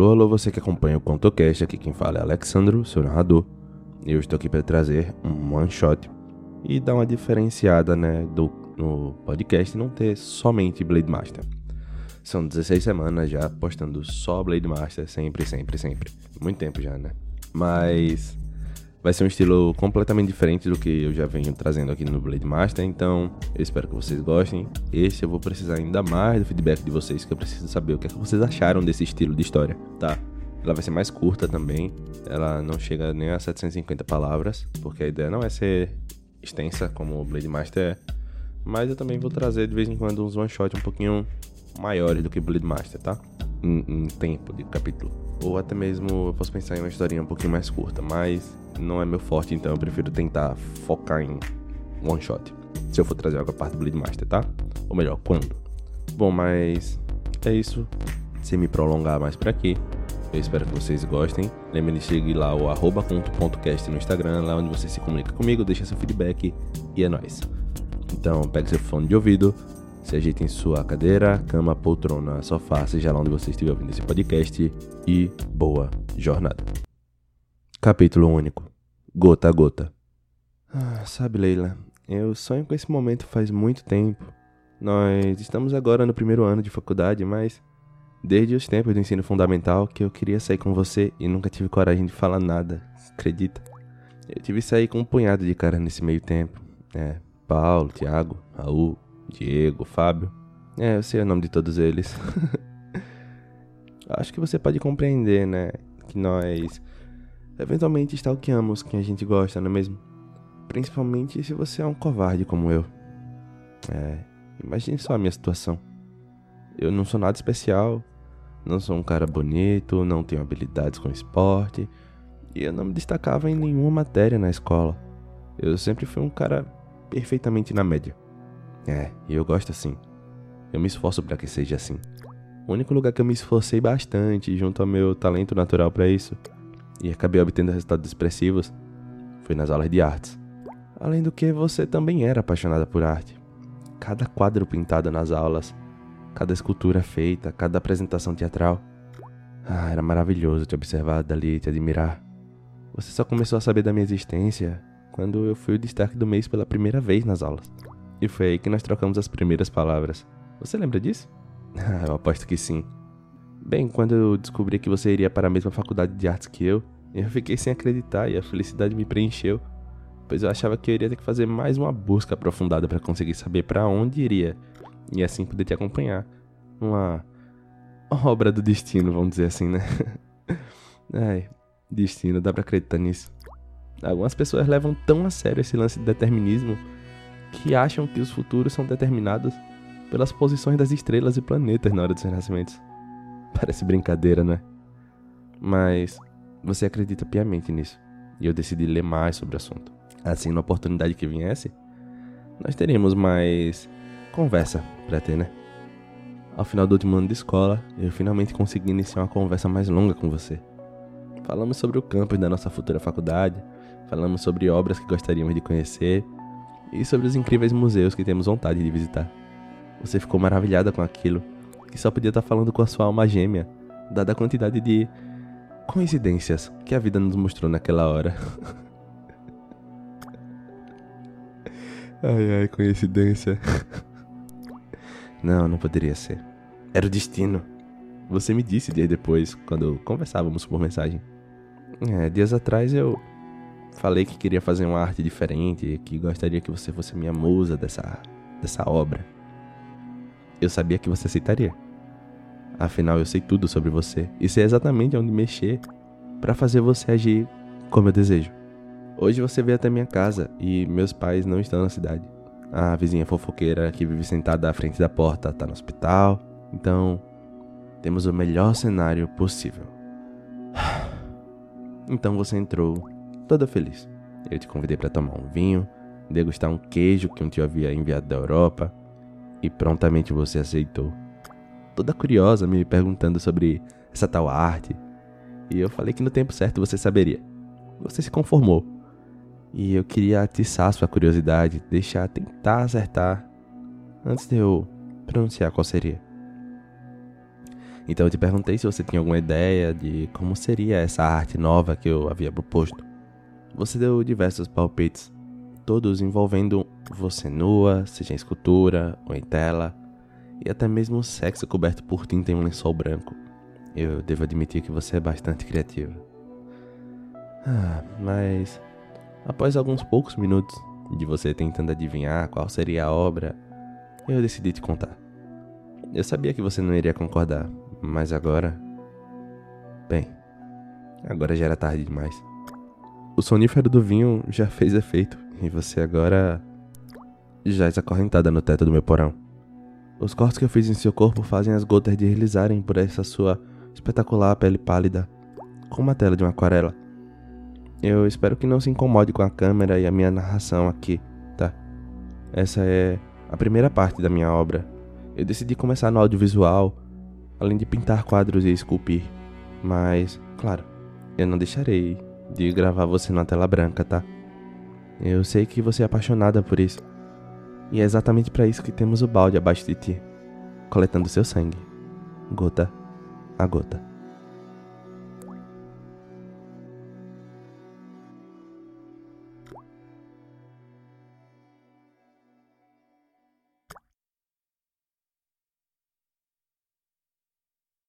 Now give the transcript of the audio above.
Alô, alô, você que acompanha o ContoCast, aqui quem fala é Alexandro, seu narrador. Eu estou aqui para trazer um one shot e dar uma diferenciada, né, do no podcast não ter somente Blade Master. São 16 semanas já postando só Blade Master, sempre, sempre, sempre. Muito tempo já, né? Mas vai ser um estilo completamente diferente do que eu já venho trazendo aqui no Blade Master, então eu espero que vocês gostem. Esse eu vou precisar ainda mais do feedback de vocês, que eu preciso saber o que, é que vocês acharam desse estilo de história, tá? Ela vai ser mais curta também, ela não chega nem a 750 palavras, porque a ideia não é ser extensa como o Blade Master é, mas eu também vou trazer de vez em quando uns one shot um pouquinho maiores do que Blade Master, tá? Em, em tempo de capítulo. Ou até mesmo eu posso pensar em uma historinha um pouquinho mais curta, mas não é meu forte, então eu prefiro tentar focar em one shot. Se eu for trazer algo a parte do Bleed Master, tá? Ou melhor, quando? Bom, mas é isso. Sem me prolongar mais por aqui. Eu espero que vocês gostem. Lembre de seguir lá o arroba no Instagram, lá onde você se comunica comigo, deixa seu feedback e é nóis. Então pegue seu fone de ouvido, se ajeite em sua cadeira, cama, poltrona, sofá, seja lá onde você estiver ouvindo esse podcast e boa jornada. Capítulo único. Gota a gota. Ah, sabe, Leila, eu sonho com esse momento faz muito tempo. Nós estamos agora no primeiro ano de faculdade, mas desde os tempos do ensino fundamental que eu queria sair com você e nunca tive coragem de falar nada, acredita? Eu tive que sair com um punhado de cara nesse meio tempo. É, Paulo, Tiago, Raul, Diego, Fábio. É, eu sei o nome de todos eles. Acho que você pode compreender, né? Que nós eventualmente stalkeamos quem a gente gosta, não é mesmo? Principalmente se você é um covarde como eu. É, imagine só a minha situação. Eu não sou nada especial, não sou um cara bonito, não tenho habilidades com esporte, e eu não me destacava em nenhuma matéria na escola. Eu sempre fui um cara perfeitamente na média. É, e eu gosto assim. Eu me esforço para que seja assim. O único lugar que eu me esforcei bastante junto ao meu talento natural para isso e acabei obtendo resultados expressivos foi nas aulas de artes. Além do que você também era apaixonada por arte. Cada quadro pintado nas aulas, cada escultura feita, cada apresentação teatral. Ah, era maravilhoso te observar dali te admirar. Você só começou a saber da minha existência quando eu fui o destaque do mês pela primeira vez nas aulas. E foi aí que nós trocamos as primeiras palavras. Você lembra disso? Ah, eu aposto que sim. Bem, quando eu descobri que você iria para a mesma faculdade de artes que eu, eu fiquei sem acreditar e a felicidade me preencheu, pois eu achava que eu iria ter que fazer mais uma busca aprofundada para conseguir saber para onde iria e assim poder te acompanhar. Uma obra do destino, vamos dizer assim, né? Ai, destino, dá pra acreditar nisso. Algumas pessoas levam tão a sério esse lance de determinismo que acham que os futuros são determinados pelas posições das estrelas e planetas na hora dos renascimentos. Parece brincadeira, né? Mas você acredita piamente nisso. E eu decidi ler mais sobre o assunto. Assim, na oportunidade que viesse, nós teríamos mais conversa pra ter, né? Ao final do último ano de escola, eu finalmente consegui iniciar uma conversa mais longa com você. Falamos sobre o campus da nossa futura faculdade, falamos sobre obras que gostaríamos de conhecer e sobre os incríveis museus que temos vontade de visitar. Você ficou maravilhada com aquilo, que só podia estar falando com a sua alma gêmea, dada a quantidade de coincidências que a vida nos mostrou naquela hora. ai ai, coincidência. Não, não poderia ser. Era o destino. Você me disse dias depois, quando conversávamos por mensagem. É, dias atrás eu falei que queria fazer uma arte diferente, que gostaria que você fosse minha musa dessa, dessa obra. Eu sabia que você aceitaria. Afinal, eu sei tudo sobre você e sei exatamente onde mexer para fazer você agir como eu desejo. Hoje você veio até minha casa e meus pais não estão na cidade. A vizinha fofoqueira que vive sentada à frente da porta está no hospital. Então, temos o melhor cenário possível. Então você entrou toda feliz. Eu te convidei para tomar um vinho, degustar um queijo que um tio havia enviado da Europa, e prontamente você aceitou. Toda curiosa, me perguntando sobre essa tal arte, e eu falei que no tempo certo você saberia. Você se conformou. E eu queria atiçar sua curiosidade, deixar tentar acertar antes de eu pronunciar qual seria. Então eu te perguntei se você tinha alguma ideia de como seria essa arte nova que eu havia proposto. Você deu diversos palpites, todos envolvendo você nua, seja em escultura ou em tela, e até mesmo sexo coberto por tinta em um lençol branco. Eu devo admitir que você é bastante criativa. Ah, mas após alguns poucos minutos de você tentando adivinhar qual seria a obra, eu decidi te contar. Eu sabia que você não iria concordar, mas agora. Bem, agora já era tarde demais. O sonífero do vinho já fez efeito e você agora. já está acorrentada no teto do meu porão. Os cortes que eu fiz em seu corpo fazem as gotas deslizarem por essa sua espetacular pele pálida, como uma tela de uma aquarela. Eu espero que não se incomode com a câmera e a minha narração aqui, tá? Essa é a primeira parte da minha obra. Eu decidi começar no audiovisual, além de pintar quadros e esculpir. Mas, claro, eu não deixarei de gravar você na tela branca, tá? Eu sei que você é apaixonada por isso. E é exatamente para isso que temos o balde abaixo de ti, coletando seu sangue, gota a gota.